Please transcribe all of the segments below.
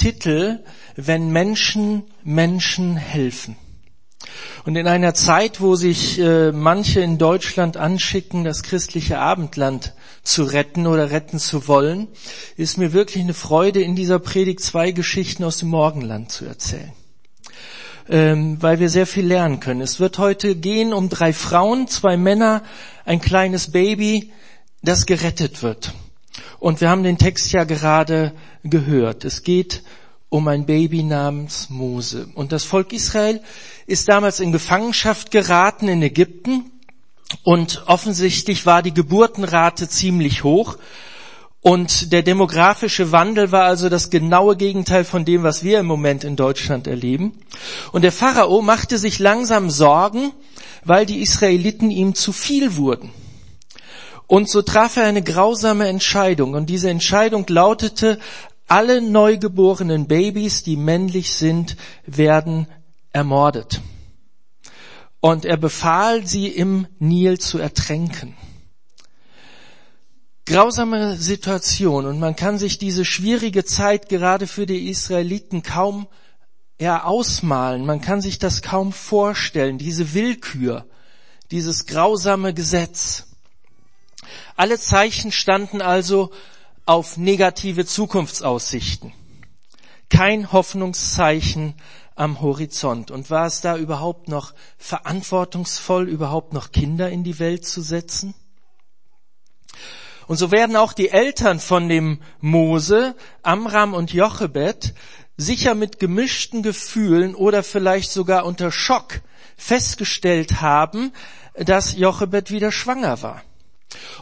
Titel Wenn Menschen Menschen helfen. Und in einer Zeit, wo sich äh, manche in Deutschland anschicken, das christliche Abendland zu retten oder retten zu wollen, ist mir wirklich eine Freude, in dieser Predigt zwei Geschichten aus dem Morgenland zu erzählen. Ähm, weil wir sehr viel lernen können. Es wird heute gehen um drei Frauen, zwei Männer, ein kleines Baby, das gerettet wird. Und wir haben den Text ja gerade gehört. Es geht um ein Baby namens Mose. Und das Volk Israel ist damals in Gefangenschaft geraten in Ägypten. Und offensichtlich war die Geburtenrate ziemlich hoch. Und der demografische Wandel war also das genaue Gegenteil von dem, was wir im Moment in Deutschland erleben. Und der Pharao machte sich langsam Sorgen, weil die Israeliten ihm zu viel wurden. Und so traf er eine grausame Entscheidung. Und diese Entscheidung lautete, alle neugeborenen Babys, die männlich sind, werden ermordet. Und er befahl, sie im Nil zu ertränken. Grausame Situation und man kann sich diese schwierige Zeit gerade für die Israeliten kaum ja, ausmalen. Man kann sich das kaum vorstellen, diese Willkür, dieses grausame Gesetz. Alle Zeichen standen also auf negative Zukunftsaussichten. Kein Hoffnungszeichen am Horizont. Und war es da überhaupt noch verantwortungsvoll, überhaupt noch Kinder in die Welt zu setzen? Und so werden auch die Eltern von dem Mose, Amram und Jochebed, sicher mit gemischten Gefühlen oder vielleicht sogar unter Schock festgestellt haben, dass Jochebed wieder schwanger war.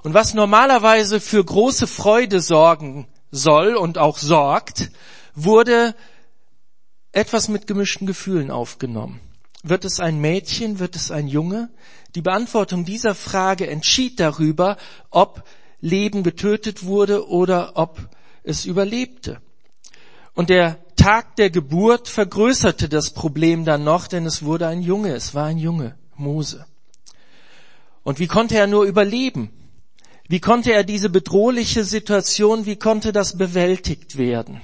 Und was normalerweise für große Freude sorgen soll und auch sorgt, wurde etwas mit gemischten Gefühlen aufgenommen. Wird es ein Mädchen, wird es ein Junge? Die Beantwortung dieser Frage entschied darüber, ob Leben getötet wurde oder ob es überlebte. Und der Tag der Geburt vergrößerte das Problem dann noch, denn es wurde ein Junge, es war ein Junge, Mose. Und wie konnte er nur überleben? Wie konnte er diese bedrohliche Situation, wie konnte das bewältigt werden?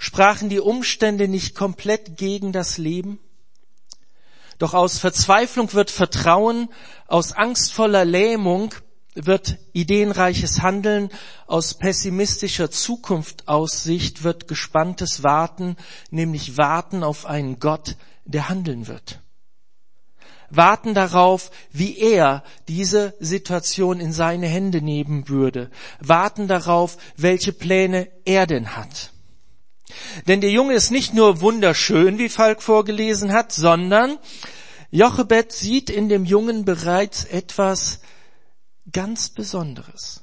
Sprachen die Umstände nicht komplett gegen das Leben? Doch aus Verzweiflung wird Vertrauen, aus angstvoller Lähmung wird ideenreiches Handeln, aus pessimistischer Zukunftaussicht wird gespanntes Warten, nämlich Warten auf einen Gott, der handeln wird warten darauf, wie er diese Situation in seine Hände nehmen würde, warten darauf, welche Pläne er denn hat. Denn der Junge ist nicht nur wunderschön, wie Falk vorgelesen hat, sondern Jochebed sieht in dem Jungen bereits etwas ganz Besonderes.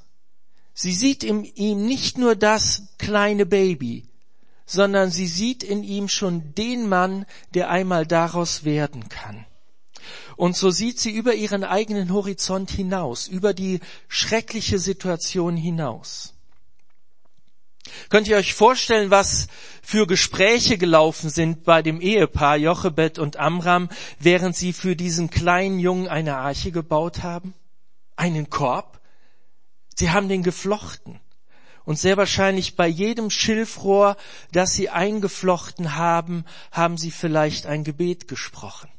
Sie sieht in ihm nicht nur das kleine Baby, sondern sie sieht in ihm schon den Mann, der einmal daraus werden kann. Und so sieht sie über ihren eigenen Horizont hinaus, über die schreckliche Situation hinaus. Könnt ihr euch vorstellen, was für Gespräche gelaufen sind bei dem Ehepaar Jochebed und Amram, während sie für diesen kleinen Jungen eine Arche gebaut haben? Einen Korb? Sie haben den geflochten. Und sehr wahrscheinlich bei jedem Schilfrohr, das sie eingeflochten haben, haben sie vielleicht ein Gebet gesprochen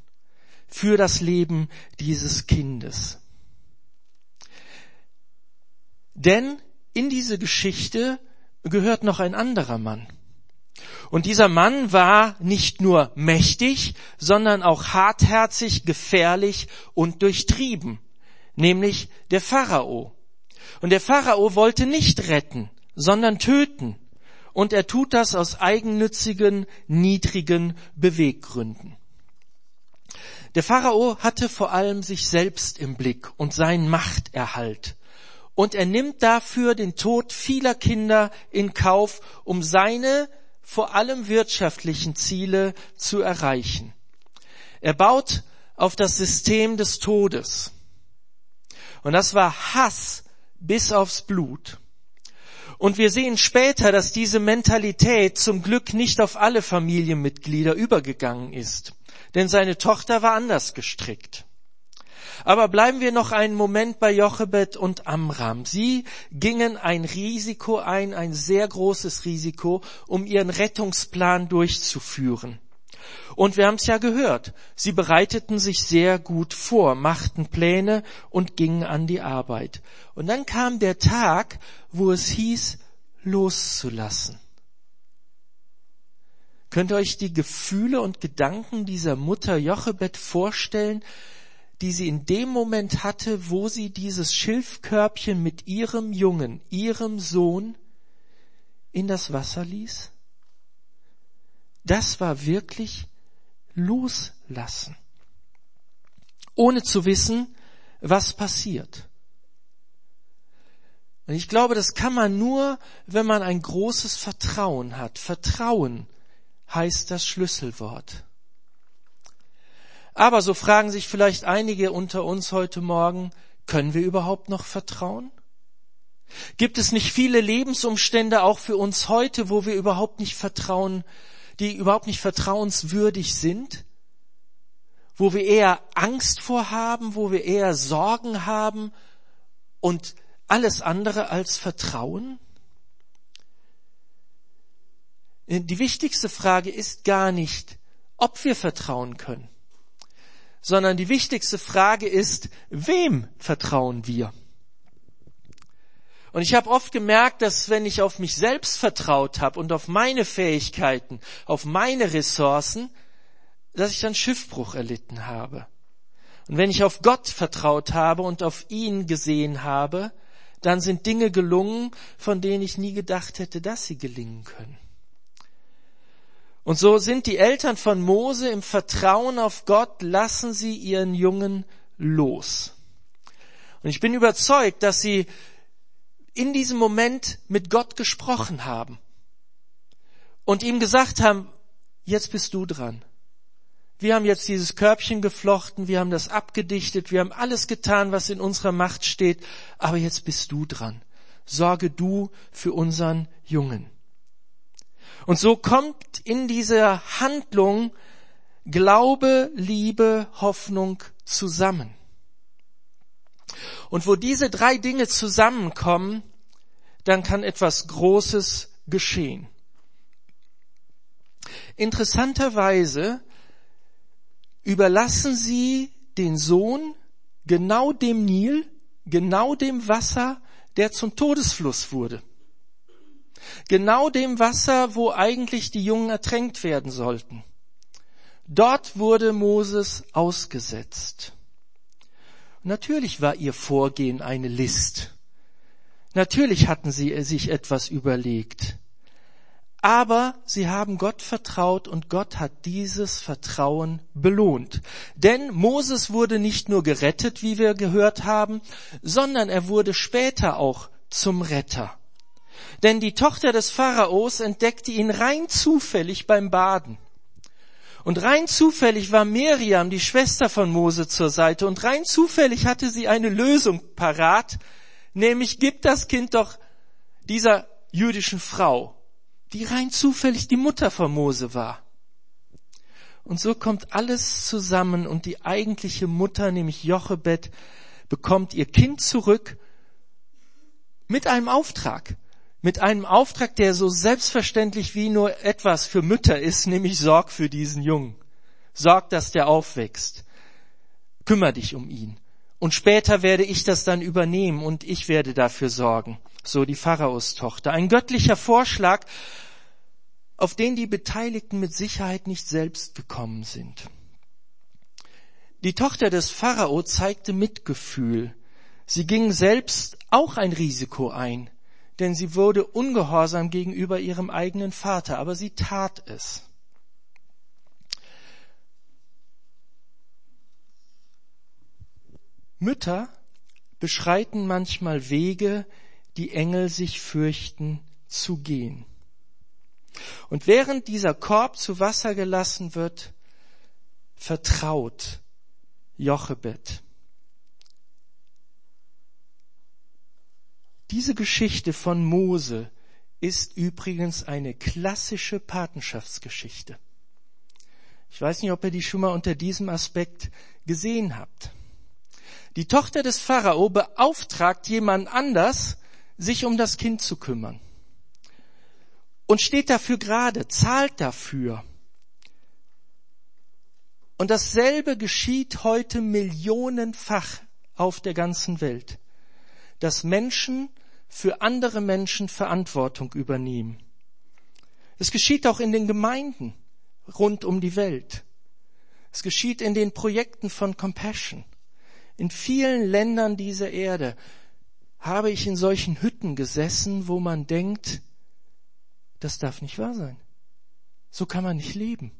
für das Leben dieses Kindes. Denn in diese Geschichte gehört noch ein anderer Mann. Und dieser Mann war nicht nur mächtig, sondern auch hartherzig, gefährlich und durchtrieben, nämlich der Pharao. Und der Pharao wollte nicht retten, sondern töten. Und er tut das aus eigennützigen, niedrigen Beweggründen. Der Pharao hatte vor allem sich selbst im Blick und seinen Machterhalt. Und er nimmt dafür den Tod vieler Kinder in Kauf, um seine vor allem wirtschaftlichen Ziele zu erreichen. Er baut auf das System des Todes. Und das war Hass bis aufs Blut. Und wir sehen später, dass diese Mentalität zum Glück nicht auf alle Familienmitglieder übergegangen ist denn seine Tochter war anders gestrickt. Aber bleiben wir noch einen Moment bei Jochebed und Amram. Sie gingen ein Risiko ein, ein sehr großes Risiko, um ihren Rettungsplan durchzuführen. Und wir haben es ja gehört, sie bereiteten sich sehr gut vor, machten Pläne und gingen an die Arbeit. Und dann kam der Tag, wo es hieß, loszulassen. Könnt ihr euch die Gefühle und Gedanken dieser Mutter Jochebed vorstellen, die sie in dem Moment hatte, wo sie dieses Schilfkörbchen mit ihrem Jungen, ihrem Sohn in das Wasser ließ? Das war wirklich loslassen, ohne zu wissen, was passiert. Und ich glaube, das kann man nur, wenn man ein großes Vertrauen hat. Vertrauen heißt das Schlüsselwort. Aber so fragen sich vielleicht einige unter uns heute Morgen, können wir überhaupt noch vertrauen? Gibt es nicht viele Lebensumstände auch für uns heute, wo wir überhaupt nicht vertrauen, die überhaupt nicht vertrauenswürdig sind? Wo wir eher Angst vorhaben, wo wir eher Sorgen haben und alles andere als Vertrauen? Die wichtigste Frage ist gar nicht, ob wir vertrauen können sondern die wichtigste Frage ist, wem vertrauen wir? Und ich habe oft gemerkt, dass wenn ich auf mich selbst vertraut habe und auf meine Fähigkeiten, auf meine Ressourcen, dass ich dann Schiffbruch erlitten habe. Und wenn ich auf Gott vertraut habe und auf ihn gesehen habe, dann sind Dinge gelungen, von denen ich nie gedacht hätte, dass sie gelingen können. Und so sind die Eltern von Mose im Vertrauen auf Gott, lassen sie ihren Jungen los. Und ich bin überzeugt, dass sie in diesem Moment mit Gott gesprochen haben und ihm gesagt haben, jetzt bist du dran. Wir haben jetzt dieses Körbchen geflochten, wir haben das abgedichtet, wir haben alles getan, was in unserer Macht steht, aber jetzt bist du dran. Sorge du für unseren Jungen. Und so kommt in dieser Handlung Glaube, Liebe, Hoffnung zusammen. Und wo diese drei Dinge zusammenkommen, dann kann etwas Großes geschehen. Interessanterweise überlassen sie den Sohn genau dem Nil, genau dem Wasser, der zum Todesfluss wurde. Genau dem Wasser, wo eigentlich die Jungen ertränkt werden sollten. Dort wurde Moses ausgesetzt. Natürlich war ihr Vorgehen eine List. Natürlich hatten sie sich etwas überlegt. Aber sie haben Gott vertraut und Gott hat dieses Vertrauen belohnt. Denn Moses wurde nicht nur gerettet, wie wir gehört haben, sondern er wurde später auch zum Retter. Denn die Tochter des Pharaos entdeckte ihn rein zufällig beim Baden. Und rein zufällig war Miriam, die Schwester von Mose, zur Seite. Und rein zufällig hatte sie eine Lösung parat, nämlich gib das Kind doch dieser jüdischen Frau, die rein zufällig die Mutter von Mose war. Und so kommt alles zusammen und die eigentliche Mutter, nämlich Jochebed, bekommt ihr Kind zurück mit einem Auftrag mit einem Auftrag, der so selbstverständlich wie nur etwas für Mütter ist, nämlich sorg für diesen Jungen. Sorg, dass der aufwächst. Kümmer dich um ihn. Und später werde ich das dann übernehmen und ich werde dafür sorgen. So die Pharaos Tochter. Ein göttlicher Vorschlag, auf den die Beteiligten mit Sicherheit nicht selbst gekommen sind. Die Tochter des Pharao zeigte Mitgefühl. Sie ging selbst auch ein Risiko ein denn sie wurde ungehorsam gegenüber ihrem eigenen Vater, aber sie tat es. Mütter beschreiten manchmal Wege, die Engel sich fürchten zu gehen. Und während dieser Korb zu Wasser gelassen wird, vertraut Jochebed. Diese Geschichte von Mose ist übrigens eine klassische Patenschaftsgeschichte. Ich weiß nicht, ob ihr die schon mal unter diesem Aspekt gesehen habt. Die Tochter des Pharao beauftragt jemand anders, sich um das Kind zu kümmern. Und steht dafür gerade, zahlt dafür. Und dasselbe geschieht heute millionenfach auf der ganzen Welt, dass Menschen für andere Menschen Verantwortung übernehmen. Es geschieht auch in den Gemeinden rund um die Welt. Es geschieht in den Projekten von Compassion. In vielen Ländern dieser Erde habe ich in solchen Hütten gesessen, wo man denkt, das darf nicht wahr sein. So kann man nicht leben.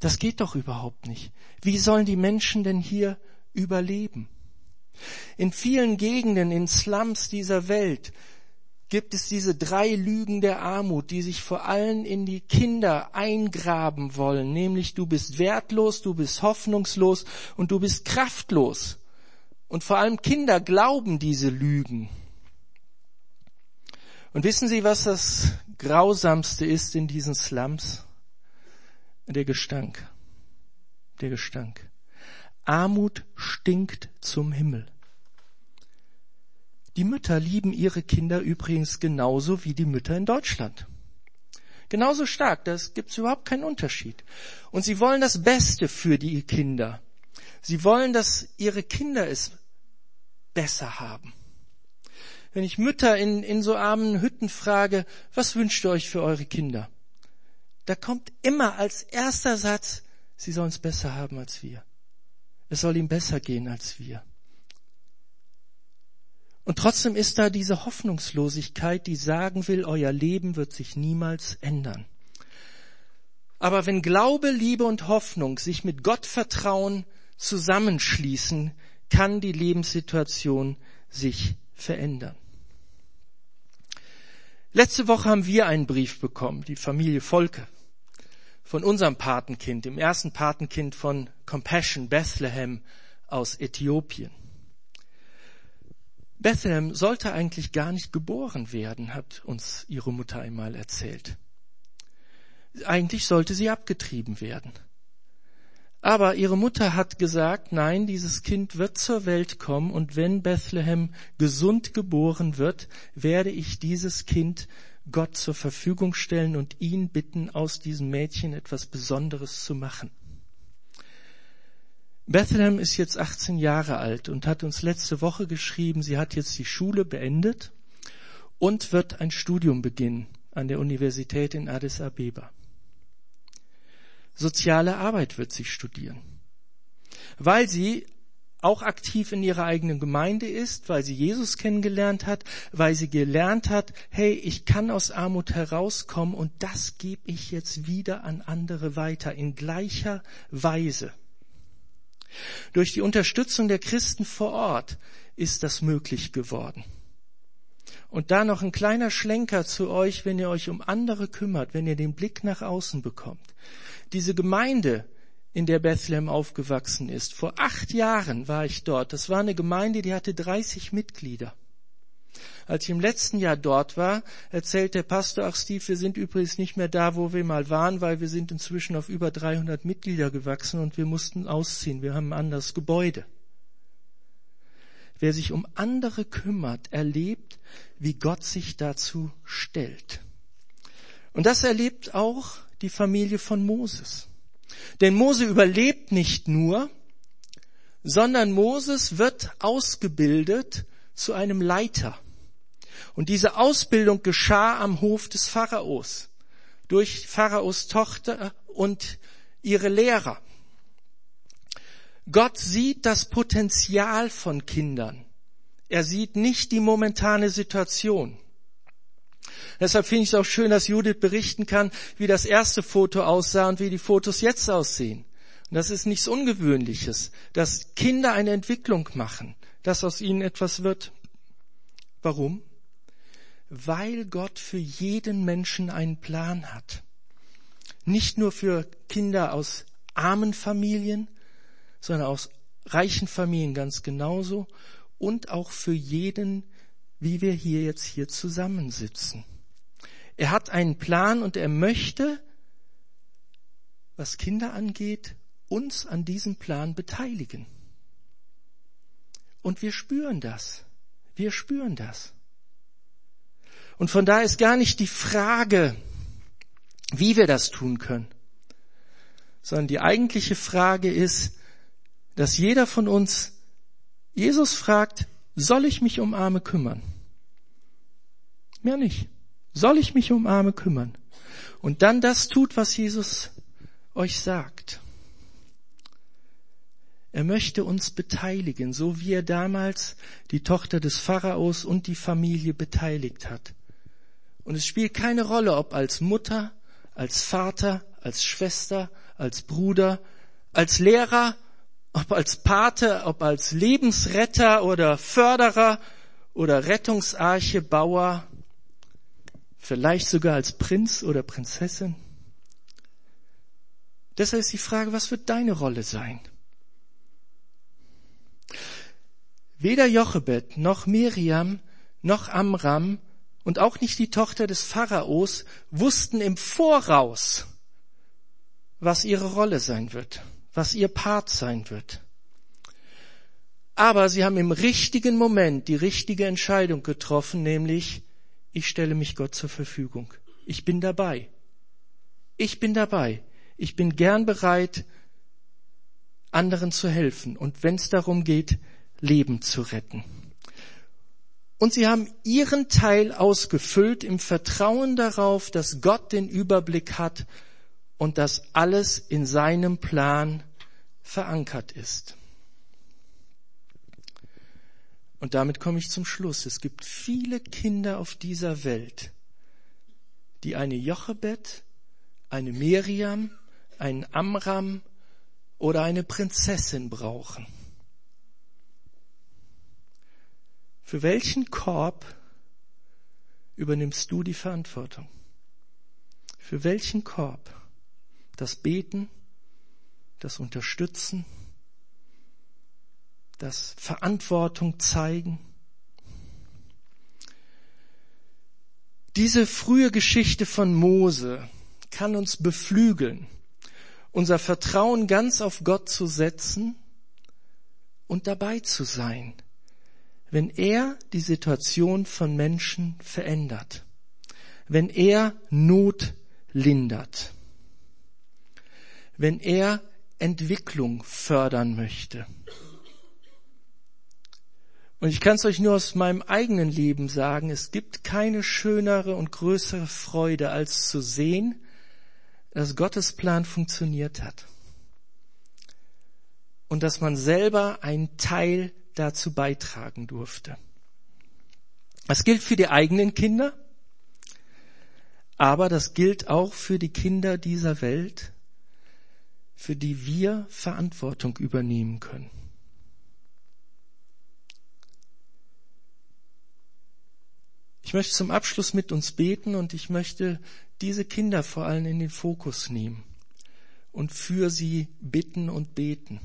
Das geht doch überhaupt nicht. Wie sollen die Menschen denn hier überleben? In vielen Gegenden, in Slums dieser Welt gibt es diese drei Lügen der Armut, die sich vor allem in die Kinder eingraben wollen, nämlich du bist wertlos, du bist hoffnungslos und du bist kraftlos. Und vor allem Kinder glauben diese Lügen. Und wissen Sie, was das Grausamste ist in diesen Slums? Der Gestank. Der Gestank. Armut stinkt zum Himmel. Die Mütter lieben ihre Kinder übrigens genauso wie die Mütter in Deutschland. Genauso stark, da gibt's überhaupt keinen Unterschied. Und sie wollen das Beste für die Kinder. Sie wollen, dass ihre Kinder es besser haben. Wenn ich Mütter in, in so armen Hütten frage, was wünscht ihr euch für eure Kinder? Da kommt immer als erster Satz, sie sollen es besser haben als wir. Es soll ihm besser gehen als wir. Und trotzdem ist da diese Hoffnungslosigkeit, die sagen will, euer Leben wird sich niemals ändern. Aber wenn Glaube, Liebe und Hoffnung sich mit Gottvertrauen zusammenschließen, kann die Lebenssituation sich verändern. Letzte Woche haben wir einen Brief bekommen, die Familie Volke von unserem Patenkind, dem ersten Patenkind von Compassion Bethlehem aus Äthiopien. Bethlehem sollte eigentlich gar nicht geboren werden, hat uns ihre Mutter einmal erzählt. Eigentlich sollte sie abgetrieben werden. Aber ihre Mutter hat gesagt, nein, dieses Kind wird zur Welt kommen und wenn Bethlehem gesund geboren wird, werde ich dieses Kind Gott zur Verfügung stellen und ihn bitten, aus diesem Mädchen etwas Besonderes zu machen. Bethlehem ist jetzt 18 Jahre alt und hat uns letzte Woche geschrieben, sie hat jetzt die Schule beendet und wird ein Studium beginnen an der Universität in Addis Abeba. Soziale Arbeit wird sie studieren, weil sie auch aktiv in ihrer eigenen Gemeinde ist, weil sie Jesus kennengelernt hat, weil sie gelernt hat, hey, ich kann aus Armut herauskommen und das gebe ich jetzt wieder an andere weiter in gleicher Weise. Durch die Unterstützung der Christen vor Ort ist das möglich geworden. Und da noch ein kleiner Schlenker zu euch, wenn ihr euch um andere kümmert, wenn ihr den Blick nach außen bekommt. Diese Gemeinde, in der Bethlehem aufgewachsen ist. Vor acht Jahren war ich dort. Das war eine Gemeinde, die hatte 30 Mitglieder. Als ich im letzten Jahr dort war, erzählt der Pastor, ach Steve, wir sind übrigens nicht mehr da, wo wir mal waren, weil wir sind inzwischen auf über 300 Mitglieder gewachsen und wir mussten ausziehen. Wir haben ein anderes Gebäude. Wer sich um andere kümmert, erlebt, wie Gott sich dazu stellt. Und das erlebt auch die Familie von Moses. Denn Mose überlebt nicht nur, sondern Moses wird ausgebildet zu einem Leiter. Und diese Ausbildung geschah am Hof des Pharaos durch Pharaos Tochter und ihre Lehrer. Gott sieht das Potenzial von Kindern. Er sieht nicht die momentane Situation. Deshalb finde ich es auch schön, dass Judith berichten kann, wie das erste Foto aussah und wie die Fotos jetzt aussehen. Und das ist nichts Ungewöhnliches, dass Kinder eine Entwicklung machen, dass aus ihnen etwas wird. Warum? Weil Gott für jeden Menschen einen Plan hat. Nicht nur für Kinder aus armen Familien, sondern aus reichen Familien ganz genauso und auch für jeden, wie wir hier jetzt hier zusammensitzen. Er hat einen Plan und er möchte, was Kinder angeht, uns an diesem Plan beteiligen. Und wir spüren das. Wir spüren das. Und von da ist gar nicht die Frage, wie wir das tun können, sondern die eigentliche Frage ist, dass jeder von uns Jesus fragt, soll ich mich um Arme kümmern? Mehr nicht. Soll ich mich um Arme kümmern? Und dann das tut, was Jesus euch sagt. Er möchte uns beteiligen, so wie er damals die Tochter des Pharaos und die Familie beteiligt hat. Und es spielt keine Rolle, ob als Mutter, als Vater, als Schwester, als Bruder, als Lehrer, ob als Pate, ob als Lebensretter oder Förderer oder Rettungsarchebauer, vielleicht sogar als Prinz oder Prinzessin. Deshalb ist die Frage, was wird deine Rolle sein? Weder Jochebed noch Miriam noch Amram und auch nicht die Tochter des Pharaos wussten im Voraus, was ihre Rolle sein wird, was ihr Part sein wird. Aber sie haben im richtigen Moment die richtige Entscheidung getroffen, nämlich ich stelle mich Gott zur Verfügung. Ich bin dabei. Ich bin dabei. Ich bin gern bereit, anderen zu helfen und wenn es darum geht, Leben zu retten. Und sie haben ihren Teil ausgefüllt im Vertrauen darauf, dass Gott den Überblick hat und dass alles in seinem Plan verankert ist. Und damit komme ich zum Schluss. Es gibt viele Kinder auf dieser Welt, die eine Jochebed, eine Miriam, einen Amram oder eine Prinzessin brauchen. Für welchen Korb übernimmst du die Verantwortung? Für welchen Korb? Das Beten, das Unterstützen, das Verantwortung zeigen. Diese frühe Geschichte von Mose kann uns beflügeln, unser Vertrauen ganz auf Gott zu setzen und dabei zu sein wenn er die Situation von Menschen verändert, wenn er Not lindert, wenn er Entwicklung fördern möchte. Und ich kann es euch nur aus meinem eigenen Leben sagen, es gibt keine schönere und größere Freude, als zu sehen, dass Gottes Plan funktioniert hat. Und dass man selber ein Teil dazu beitragen durfte. Das gilt für die eigenen Kinder, aber das gilt auch für die Kinder dieser Welt, für die wir Verantwortung übernehmen können. Ich möchte zum Abschluss mit uns beten und ich möchte diese Kinder vor allem in den Fokus nehmen und für sie bitten und beten.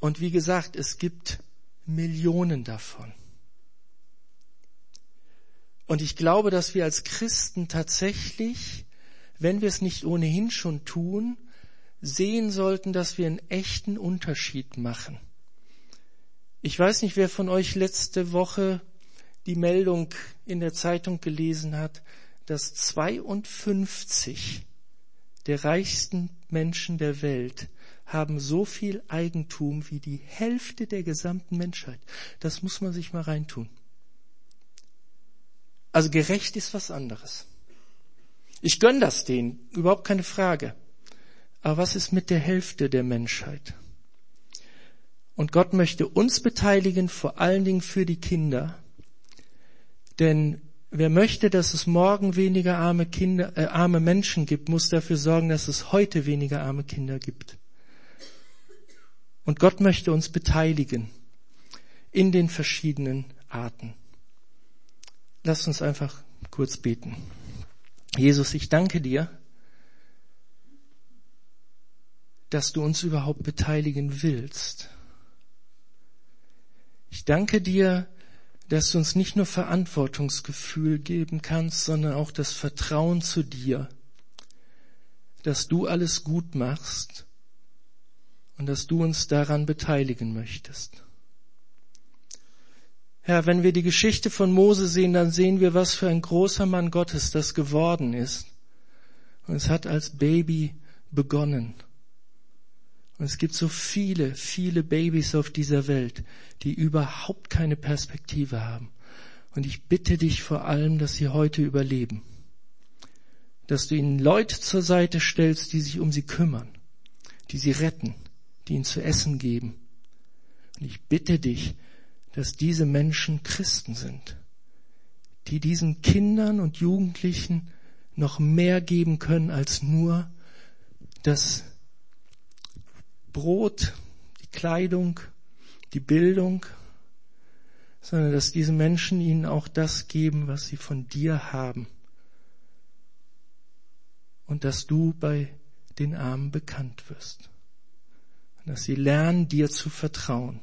Und wie gesagt, es gibt Millionen davon. Und ich glaube, dass wir als Christen tatsächlich, wenn wir es nicht ohnehin schon tun, sehen sollten, dass wir einen echten Unterschied machen. Ich weiß nicht, wer von euch letzte Woche die Meldung in der Zeitung gelesen hat, dass 52 der reichsten Menschen der Welt haben so viel Eigentum wie die Hälfte der gesamten Menschheit. Das muss man sich mal reintun. Also gerecht ist was anderes. Ich gönn das denen, überhaupt keine Frage. Aber was ist mit der Hälfte der Menschheit? Und Gott möchte uns beteiligen, vor allen Dingen für die Kinder. Denn wer möchte, dass es morgen weniger arme Kinder, äh, arme Menschen gibt, muss dafür sorgen, dass es heute weniger arme Kinder gibt. Und Gott möchte uns beteiligen in den verschiedenen Arten. Lass uns einfach kurz beten. Jesus, ich danke dir, dass du uns überhaupt beteiligen willst. Ich danke dir, dass du uns nicht nur Verantwortungsgefühl geben kannst, sondern auch das Vertrauen zu dir, dass du alles gut machst und dass du uns daran beteiligen möchtest. Herr, wenn wir die Geschichte von Mose sehen, dann sehen wir, was für ein großer Mann Gottes das geworden ist. Und es hat als Baby begonnen. Und es gibt so viele, viele Babys auf dieser Welt, die überhaupt keine Perspektive haben. Und ich bitte dich vor allem, dass sie heute überleben. Dass du ihnen Leute zur Seite stellst, die sich um sie kümmern, die sie retten, die ihnen zu essen geben. Und ich bitte dich, dass diese Menschen Christen sind, die diesen Kindern und Jugendlichen noch mehr geben können als nur das Brot, die Kleidung, die Bildung, sondern dass diese Menschen ihnen auch das geben, was sie von dir haben. Und dass du bei den Armen bekannt wirst. Und dass sie lernen, dir zu vertrauen.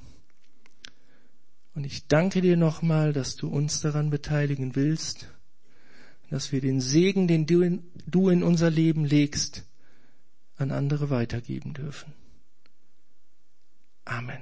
Und ich danke dir nochmal, dass du uns daran beteiligen willst, dass wir den Segen, den du in, du in unser Leben legst, an andere weitergeben dürfen. Amen.